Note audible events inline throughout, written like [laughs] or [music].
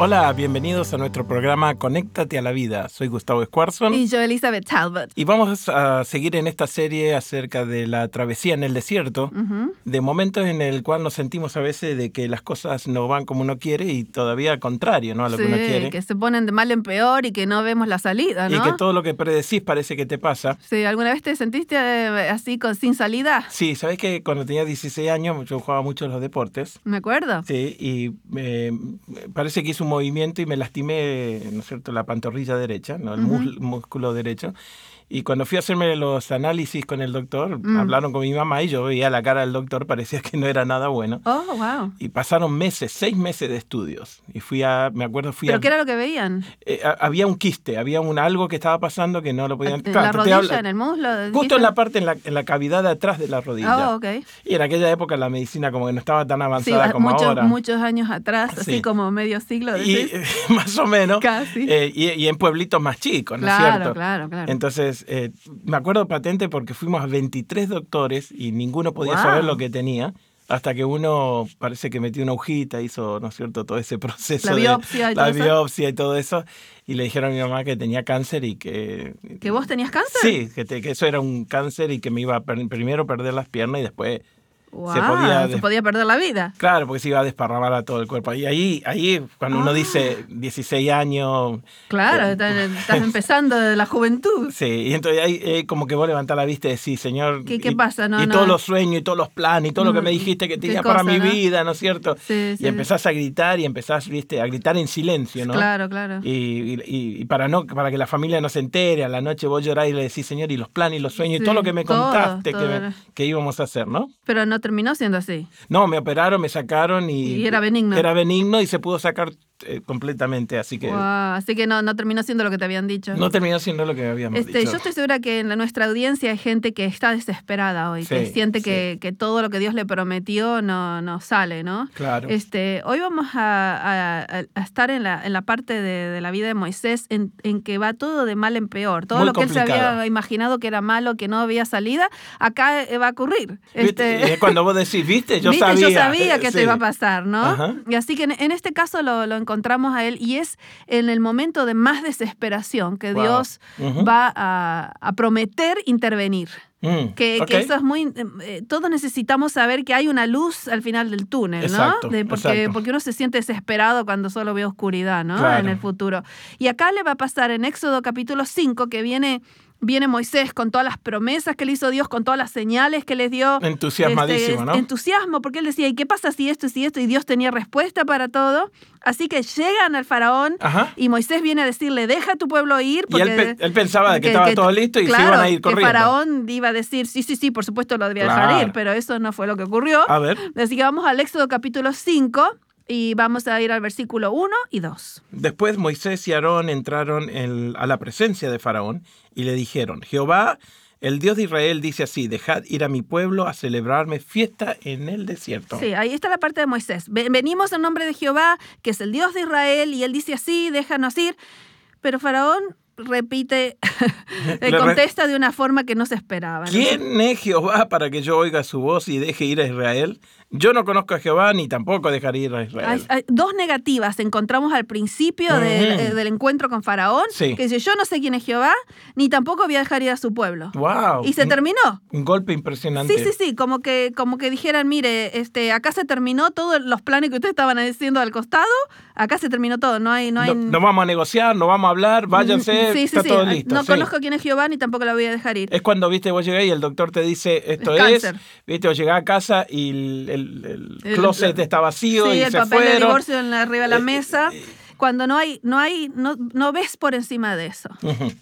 Hola, bienvenidos a nuestro programa Conéctate a la Vida. Soy Gustavo Squarson. Y yo, Elizabeth Talbot. Y vamos a seguir en esta serie acerca de la travesía en el desierto, de momentos en el cual nos sentimos a veces de que las cosas no van como uno quiere y todavía al contrario, ¿no? A lo que uno quiere. que se ponen de mal en peor y que no vemos la salida, ¿no? Y que todo lo que predecís parece que te pasa. Sí, ¿alguna vez te sentiste eh, así con, sin salida? Sí, ¿sabes que cuando tenía 16 años yo jugaba mucho los deportes? Me acuerdo. Sí, y eh, parece que movimiento y me lastimé, ¿no es cierto?, la pantorrilla derecha, ¿no? el músculo derecho. Y cuando fui a hacerme los análisis con el doctor, mm. hablaron con mi mamá y yo veía la cara del doctor, parecía que no era nada bueno. Oh, wow. Y pasaron meses, seis meses de estudios. Y fui a, me acuerdo, fui ¿Pero a... qué era lo que veían? Eh, había un quiste, había un algo que estaba pasando que no lo podían... ¿En la rodilla, en el muslo? Justo en la parte, en la, en la cavidad de atrás de la rodilla. Oh, ok. Y en aquella época la medicina como que no estaba tan avanzada como muchos, ahora. muchos años atrás, así como medio siglo. Y, [laughs] más o menos. Casi. Eh, y, en pueblitos más chicos, ¿no claro, es cierto? Claro, claro. Entonces, eh, acuerdo patente porque fuimos a 23 doctores y ninguno podía saber lo que tenía. Hasta que uno parece que metió una hojita, hizo, ¿no es cierto?, todo ese [laughs] proceso. La biopsia de, y todo La biopsia y todo eso. Y le dijeron a mi mamá que tenía cáncer y que... ¿Que vos tenías cáncer? Sí, que, que eso era un cáncer y que me iba a primero perder las piernas y después se, podía, se podía perder la vida. Claro, porque se iba a desparramar a todo el cuerpo. Y ahí, ahí cuando uno dice 16 ah. años... Claro, eh, estás [laughs] empezando de la juventud. Sí, y entonces ahí como que vos levantás la vista y decís, Señor... ¿Qué, qué pasa? No, y todos los sueños y todos los planes y todo lo que me mm, dijiste que tenía para mi vida, ¿no es cierto? Sí, y empezás a gritar y empezás, viste, a gritar en silencio, ¿no? Claro, claro. Y, y, para, no, para que la familia no se entere, a la noche vos llorás y le decís, Señor, y los planes y los sueños y todo lo que me contaste que, que íbamos a hacer, ¿no? Pero no terminó siendo así. No, me operaron, me sacaron y, y era benigno. Era benigno y se pudo sacar eh, completamente, así que... así que no, no terminó siendo lo que te habían dicho. No terminó siendo lo que habíamos este, dicho. Yo estoy segura que en nuestra audiencia hay gente que está desesperada hoy, que siente que, que, todo lo que Dios le prometió no, no sale, ¿no? Claro. Este, hoy vamos a, a, estar en la, en la parte de, de, la vida de Moisés en, en, que va todo de mal en peor. Todo lo que él se había imaginado que era malo, que no había salida, acá eh, va a ocurrir. Este... Cuando vos decís, viste, yo [laughs] sabía. Yo sabía que te iba a pasar, ¿no? Y así que en, este caso lo, lo encontramos a Él y es en el momento de más desesperación que Dios va a, prometer intervenir. Mm, que, eso es muy. Eh, todos necesitamos saber que hay una luz al final del túnel, ¿no? porque, porque uno se siente desesperado cuando solo ve oscuridad, ¿no? En el futuro. Y acá le va a pasar en Éxodo capítulo 5, que viene viene Moisés con todas las promesas que le hizo Dios, con todas las señales que les dio. Entusiasmadísimo, este, ¿no? Entusiasmo, porque él decía, ¿y qué pasa si esto, si esto? Y Dios tenía respuesta para todo. Así que llegan al faraón y Moisés viene a decirle, deja a tu pueblo ir. Porque, y él, pensaba que, estaba todo listo y se iban a ir corriendo. Que faraón iba a decir, sí, sí, sí, por supuesto lo debía dejar ir, pero eso no fue lo que ocurrió. A ver. Así que vamos al Éxodo capítulo 5 y vamos a ir al versículo 1 y 2. Después Moisés y Aarón entraron a la presencia de Faraón y le dijeron, Jehová, el Dios de Israel dice así, dejad ir a mi pueblo a celebrarme fiesta en el desierto. Sí, ahí está la parte de Moisés. Venimos en nombre de Jehová, que es el Dios de Israel, y él dice así, déjanos ir. Pero Faraón repite, [laughs] contesta de una forma que no se esperaba. ¿Quién es Jehová para que yo oiga su voz y deje ir a Israel? Yo no conozco a Jehová ni tampoco dejaré ir a Israel. Hay, dos negativas encontramos al principio eh, del, encuentro con Faraón, que dice, yo no sé quién es Jehová, ni tampoco voy a dejar ir a su pueblo. Wow. Y se terminó. Un golpe impresionante. Sí, sí, sí, como que, como que dijeran, mire, este, acá se terminó todos los planes que ustedes estaban haciendo al costado, acá se terminó todo, no hay... No, hay... no, vamos a negociar, no vamos a hablar, váyanse, sí, está todo listo. No conozco quién es Jehová, ni tampoco la voy a dejar ir. Es cuando, viste, vos llegás y el doctor te dice, esto es, viste, vos llegás a casa y el el, closet está vacío sí, y el se papel fueron. de divorcio en la, arriba de la Eh, mesa. eh, cuando no hay, no hay, no, no ves por encima de eso.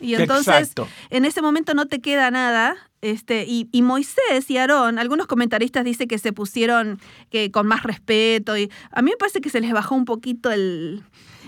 Y entonces, exacto. en ese momento no te queda nada Este, y, y, Moisés y Aarón, algunos comentaristas dicen que se pusieron que con más respeto. Y a mí me parece que se les bajó un poquito el,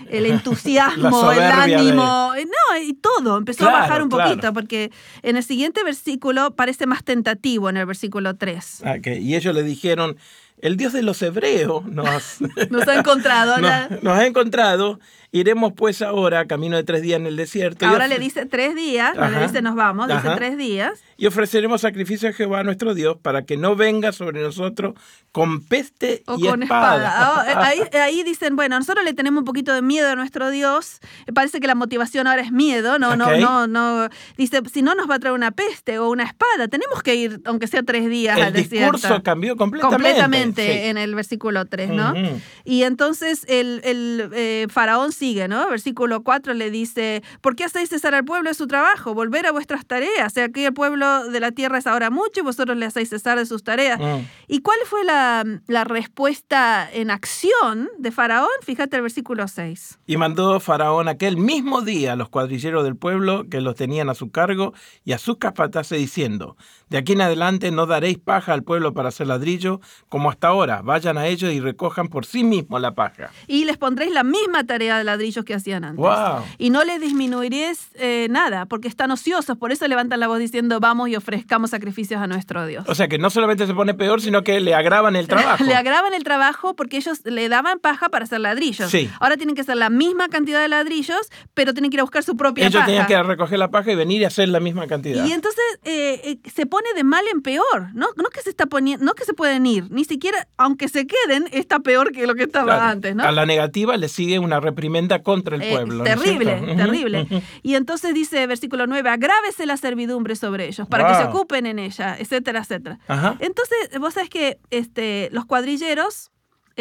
el entusiasmo, el ánimo, eh, no, y todo empezó a bajar un poquito, porque en el siguiente versículo parece más tentativo en el versículo 3. Okay. Y ellos le dijeron, el Dios de los hebreos nos, [laughs] nos ha encontrado. [laughs] nos, nos, ha encontrado Iremos pues ahora, camino de tres días en el desierto. Ahora le dice tres días, no le dice nos vamos, dice tres días. Y ofreceremos sacrificio a Jehová nuestro Dios para que no venga sobre nosotros con peste o y con espada. Ah, ahí, [laughs] ahí, dicen, bueno, nosotros le tenemos un poquito de miedo a nuestro Dios. Parece que la motivación ahora es miedo, no, no, no, no. Dice, si no nos va a traer una peste o una espada, tenemos que ir, aunque sea tres días el al desierto. El discurso cambió completamente. Completamente en el versículo 3, ¿no? Y entonces el, el eh, faraón sigue, ¿no? Versículo 4 le dice, ¿por qué hacéis cesar al pueblo de su trabajo? Volver a vuestras tareas. O sea, aquí el pueblo de la tierra es ahora mucho y vosotros le hacéis cesar de sus tareas. Mm. ¿Y cuál fue la, la, respuesta en acción de Faraón? Fíjate el versículo 6. Y mandó Faraón aquel mismo día a los cuadrilleros del pueblo que los tenían a su cargo y a sus capataces diciendo, de aquí en adelante no daréis paja al pueblo para hacer ladrillo como hasta ahora. Vayan a ellos y recojan por sí mismos la paja. Y les pondréis la misma tarea de ladrillos que hacían antes. Y no les disminuiréis eh, nada, porque están ociosos. Por eso levantan la voz diciendo, vamos y ofrezcamos sacrificios a nuestro Dios. O sea que no solamente se pone peor, sino que le agravan el trabajo. [laughs] le agravan el trabajo porque ellos le daban paja para hacer ladrillos. Sí. Ahora tienen que hacer la misma cantidad de ladrillos, pero tienen que ir a buscar su propia ellos paja. Ellos tenían que recoger la paja y venir y hacer la misma cantidad. Y entonces eh, eh, se pone de mal en peor, ¿no? No que se está poniendo, no que se pueden ir, ni siquiera, aunque se queden, está peor que lo que estaba antes, ¿no? A la negativa le sigue una reprimenda contra el pueblo. terrible, terrible. [laughs] Y entonces dice, versículo 9, agrávese la servidumbre sobre ellos, para que se ocupen en ella, etcétera, etcétera. Entonces, vos sabés que este, los cuadrilleros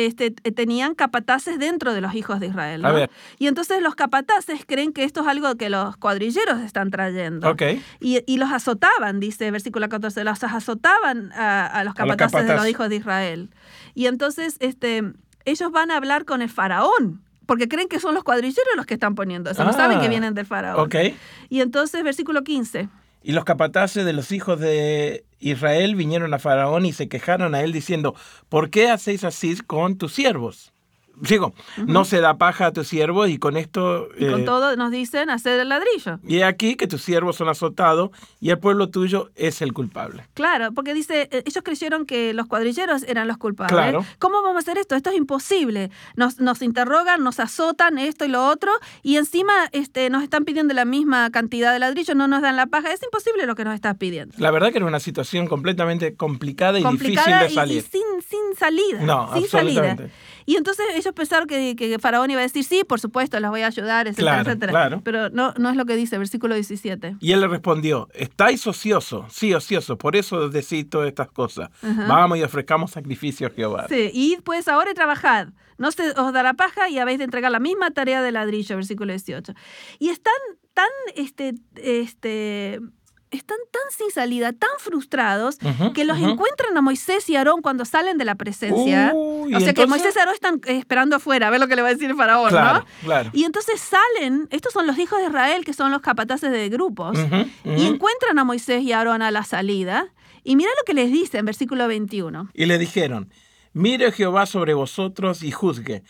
este, tenían capataces dentro de los hijos de Israel. ¿no? Y entonces los capataces creen que esto es algo que los cuadrilleros están trayendo. Y, y, los azotaban, dice versículo 14, los azotaban a, los capataces de los hijos de Israel. Y entonces este, ellos van a hablar con el faraón. Porque creen que son los cuadrilleros los que están poniendo eso, no saben que ah, vienen del faraón. Okay. Y entonces, versículo 15. Y los capataces de los hijos de Israel vinieron a Faraón y se quejaron a él diciendo, ¿por qué hacéis así con tus siervos? Digo, no se da paja a tus siervos y con esto... Y con eh, todo nos dicen hacer el ladrillo. Y aquí que tus siervos son azotados y el pueblo tuyo es el culpable. Claro, porque dice, eh, ellos creyeron que los cuadrilleros eran los culpables. Claro. ¿Cómo vamos a hacer esto? Esto es imposible. Nos, nos interrogan, nos azotan esto y lo otro y encima este, nos están pidiendo la misma cantidad de ladrillo, no nos dan la paja. Es imposible lo que nos estás pidiendo. La verdad que era una situación completamente complicada y difícil de salir. Y, y sin, sin salida. No, sin absolutamente. Salida. Y entonces ellos pensaron que, que, Faraón iba a decir, sí, por supuesto, las voy a ayudar, etcétera, etcétera. Pero no, no es lo que dice, versículo 17. Y él le respondió, estáis ociosos, sí, ociosos, por eso decís todas estas cosas. Vamos y ofrezcamos sacrificio a Jehová. Sí, y pues ahora y trabajad. No se os dará paja y habéis de entregar la misma tarea de ladrillo, versículo 18. Y están tan este, este, están tan sin salida, tan frustrados, que los encuentran a Moisés y Aarón cuando salen de la presencia. o sea que Moisés y Aarón están esperando afuera, a ver lo que le va a decir el faraón, ¿no? Y entonces salen, estos son los hijos de Israel, que son los capataces de grupos, y encuentran a Moisés y Aarón a la salida. Y mira lo que les dice en versículo 21. Y le dijeron, mire Jehová sobre vosotros y juzgue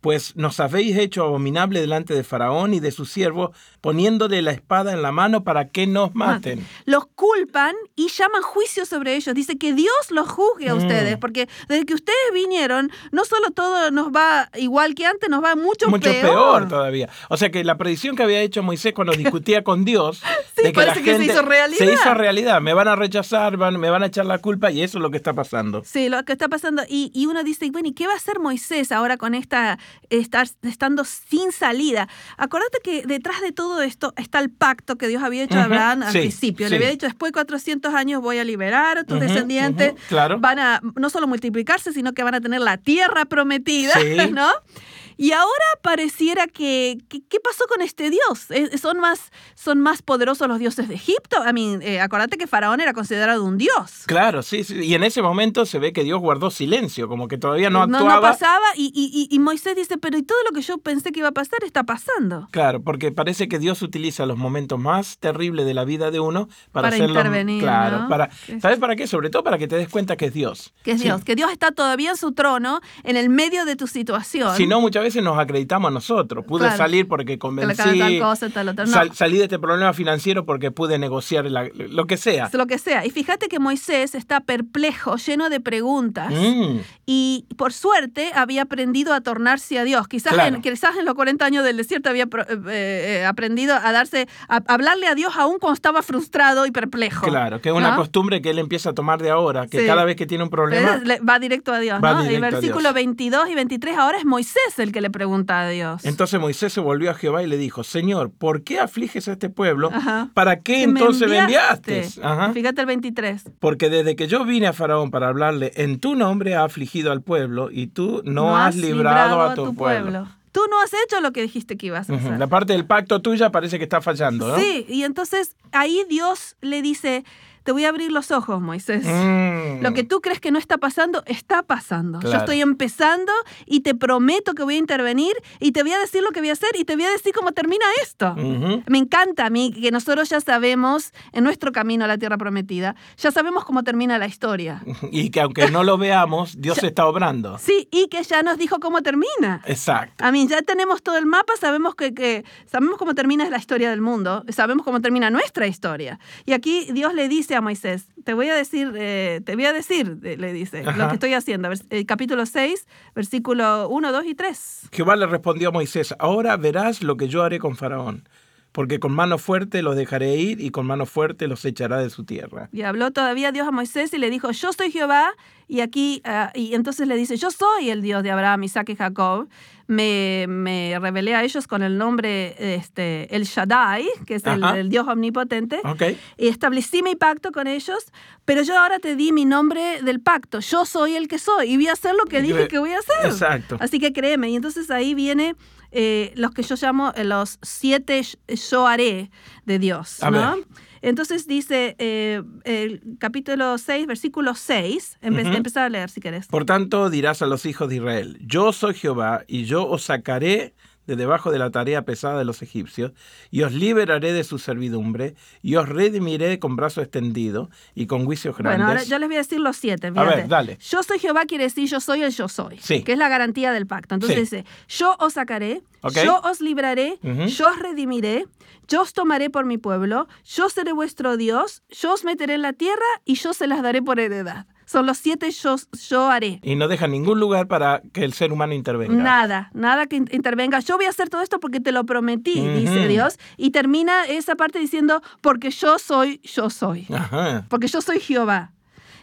pues nos habéis hecho abominable delante de Faraón y de sus siervos, poniéndole la espada en la mano para que nos maten. Los culpan y llaman juicio sobre ellos. Dice que Dios los juzgue a mm. ustedes, porque desde que ustedes vinieron, no solo todo nos va igual que antes, nos va mucho, mucho peor. todavía. O sea que la predicción que había hecho Moisés cuando discutía con Dios, [laughs] de que, la gente se hizo realidad. Se hizo realidad. Me van a rechazar, van, me van a echar la culpa y eso es lo que está pasando. Sí, lo que está pasando. Y, y uno dice, bueno, ¿y qué va a hacer Moisés ahora con esta estar estando sin salida. Acuérdate que detrás de todo esto está el pacto que Dios había hecho a Abraham al principio. Le había dicho, después de 400 años voy a liberar a tus descendientes. claro. Van a no solo multiplicarse, sino que van a tener la tierra prometida, [laughs] ¿no? Y ahora pareciera que, ¿qué pasó con este Dios? Eh, ¿Son más, ¿Son más poderosos los dioses de Egipto? I mean, eh, acordate que Faraón era considerado un dios. Claro, sí, sí, y en ese momento se ve que Dios guardó silencio, como que todavía no actuaba. No, no pasaba y, y, Moisés dice, pero ¿y todo lo que yo pensé que iba a pasar está pasando? Claro, porque parece que Dios utiliza los momentos más terribles de la vida de uno para, para intervenir. Claro, para, ¿sabes para qué? Sobre todo para que te des cuenta que es Dios. Que es Dios, que Dios está todavía en su trono, en el medio de tu situación. Si no, muchas veces nos acreditamos a nosotros. Pude salir porque convencí. Tal cosa, tal otra. salí de este problema financiero porque pude negociar lo que sea. Lo que sea. Y fíjate que Moisés está perplejo, lleno de preguntas. Mm. Y por suerte había aprendido a tornarse a Dios. Quizás, en, quizás en los 40 años del desierto había eh, eh, aprendido a darse, a hablarle a Dios aún cuando estaba frustrado y perplejo. Claro, que es una costumbre que él empieza a tomar de ahora, que cada vez que tiene un problema. va directo a Dios. ¿no? Versículo 22 y 23 ahora es Moisés el que le pregunta a Dios. Entonces Moisés se volvió a Jehová y le dijo, Señor, ¿por qué afliges a este pueblo? ¿Para qué entonces me enviaste? Fíjate el 23. Porque desde que yo vine a Faraón para hablarle, en tu nombre ha afligido al pueblo y tú no, has, librado, a tu, pueblo. Tú no has hecho lo que dijiste que ibas a hacer. La parte del pacto tuya parece que está fallando, ¿no? Sí, y entonces ahí Dios le dice, te voy a abrir los ojos, Moisés. Mm. Lo que tú crees que no está pasando, está pasando. Yo estoy empezando y te prometo que voy a intervenir y te voy a decir lo que voy a hacer y te voy a decir cómo termina esto. Me encanta a mí que nosotros ya sabemos en nuestro camino a la tierra prometida, ya sabemos cómo termina la historia. [laughs] Y que aunque no lo veamos, Dios está obrando. Sí, y que ya nos dijo cómo termina. Exacto. A mí ya tenemos todo el mapa, sabemos que, que sabemos cómo termina la historia del mundo, sabemos cómo termina nuestra historia. Y aquí Dios le dice Moisés, te voy a decir, eh, te voy a decir, le dice, lo que estoy haciendo. El capítulo 6, versículo 1, 2 y 3. Jehová le respondió a Moisés, ahora verás lo que yo haré con Faraón porque con mano fuerte los dejaré ir y con mano fuerte los echará de su tierra. Y habló todavía Dios a Moisés y le dijo, yo soy Jehová, y aquí, ah, y entonces le dice, yo soy el Dios de Abraham, Isaac y Jacob. Me, me revelé a ellos con el nombre este, el Shaddai, que es el, Dios omnipotente, y establecí mi pacto con ellos, pero yo ahora te di mi nombre del pacto, yo soy el que soy, y voy a hacer lo que dije que voy a hacer. Exacto. Así que créeme, y entonces ahí viene eh, los que yo llamo eh, los siete yo haré de Dios. Entonces dice eh, el capítulo 6, versículo 6, empezar a leer si querés. Por tanto dirás a los hijos de Israel, yo soy Jehová y yo os sacaré de debajo de la tarea pesada de los egipcios, y os liberaré de su servidumbre, y os redimiré con brazo extendido y con juicios grandes. Bueno, ahora yo les voy a decir los siete. A ver, dale. Yo soy Jehová quiere decir yo soy el yo soy, sí. que es la garantía del pacto. Entonces dice, yo os sacaré, yo os libraré, yo os redimiré, yo os tomaré por mi pueblo, yo seré vuestro Dios, yo os meteré en la tierra y yo se las daré por heredad. Son los siete yo, yo haré. Y no deja ningún lugar para que el ser humano intervenga. Nada, nada que intervenga. Yo voy a hacer todo esto porque te lo prometí, dice Dios. Y termina esa parte diciendo, porque yo soy, yo soy. Porque yo soy Jehová.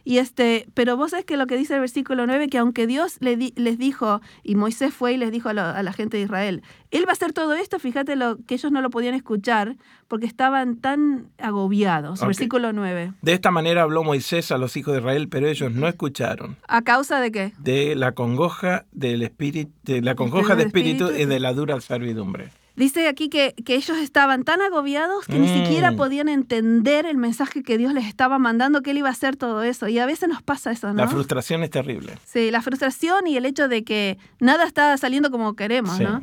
Y este, pero vos sabés que lo que dice el versículo 9, que aunque Dios les dijo, y Moisés fue y les dijo a, la gente de Israel, Él va a hacer todo esto, fíjate lo, que ellos no lo podían escuchar porque estaban tan agobiados. Versículo 9. De esta manera habló Moisés a los hijos de Israel, pero ellos no escucharon. ¿A causa de qué? De la congoja del espíritu, de la congoja de espíritu y de la dura servidumbre. Dice aquí que, ellos estaban tan agobiados que ni siquiera mm. podían entender el mensaje que Dios les estaba mandando, que Él iba a hacer todo eso. Y a veces nos pasa eso, ¿no? La frustración es terrible. Sí, la frustración y el hecho de que nada está saliendo como queremos, ¿no?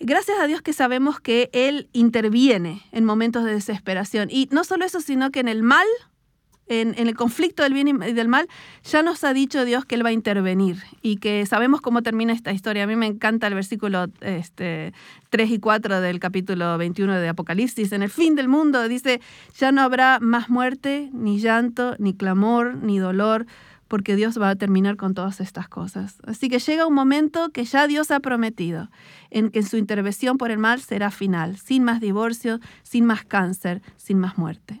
Gracias a Dios que sabemos que Él interviene en momentos de desesperación. Y no solo eso, sino que en el mal en, el conflicto del bien y del mal, ya nos ha dicho Dios que Él va a intervenir y que sabemos cómo termina esta historia. A mí me encanta el versículo este, 3 y 4 del capítulo 21 de Apocalipsis. En el fin del mundo dice, ya no habrá más muerte, ni llanto, ni clamor, ni dolor, porque Dios va a terminar con todas estas cosas. Así que llega un momento que ya Dios ha prometido, en que su intervención por el mal será final, sin más divorcio, sin más cáncer, sin más muerte.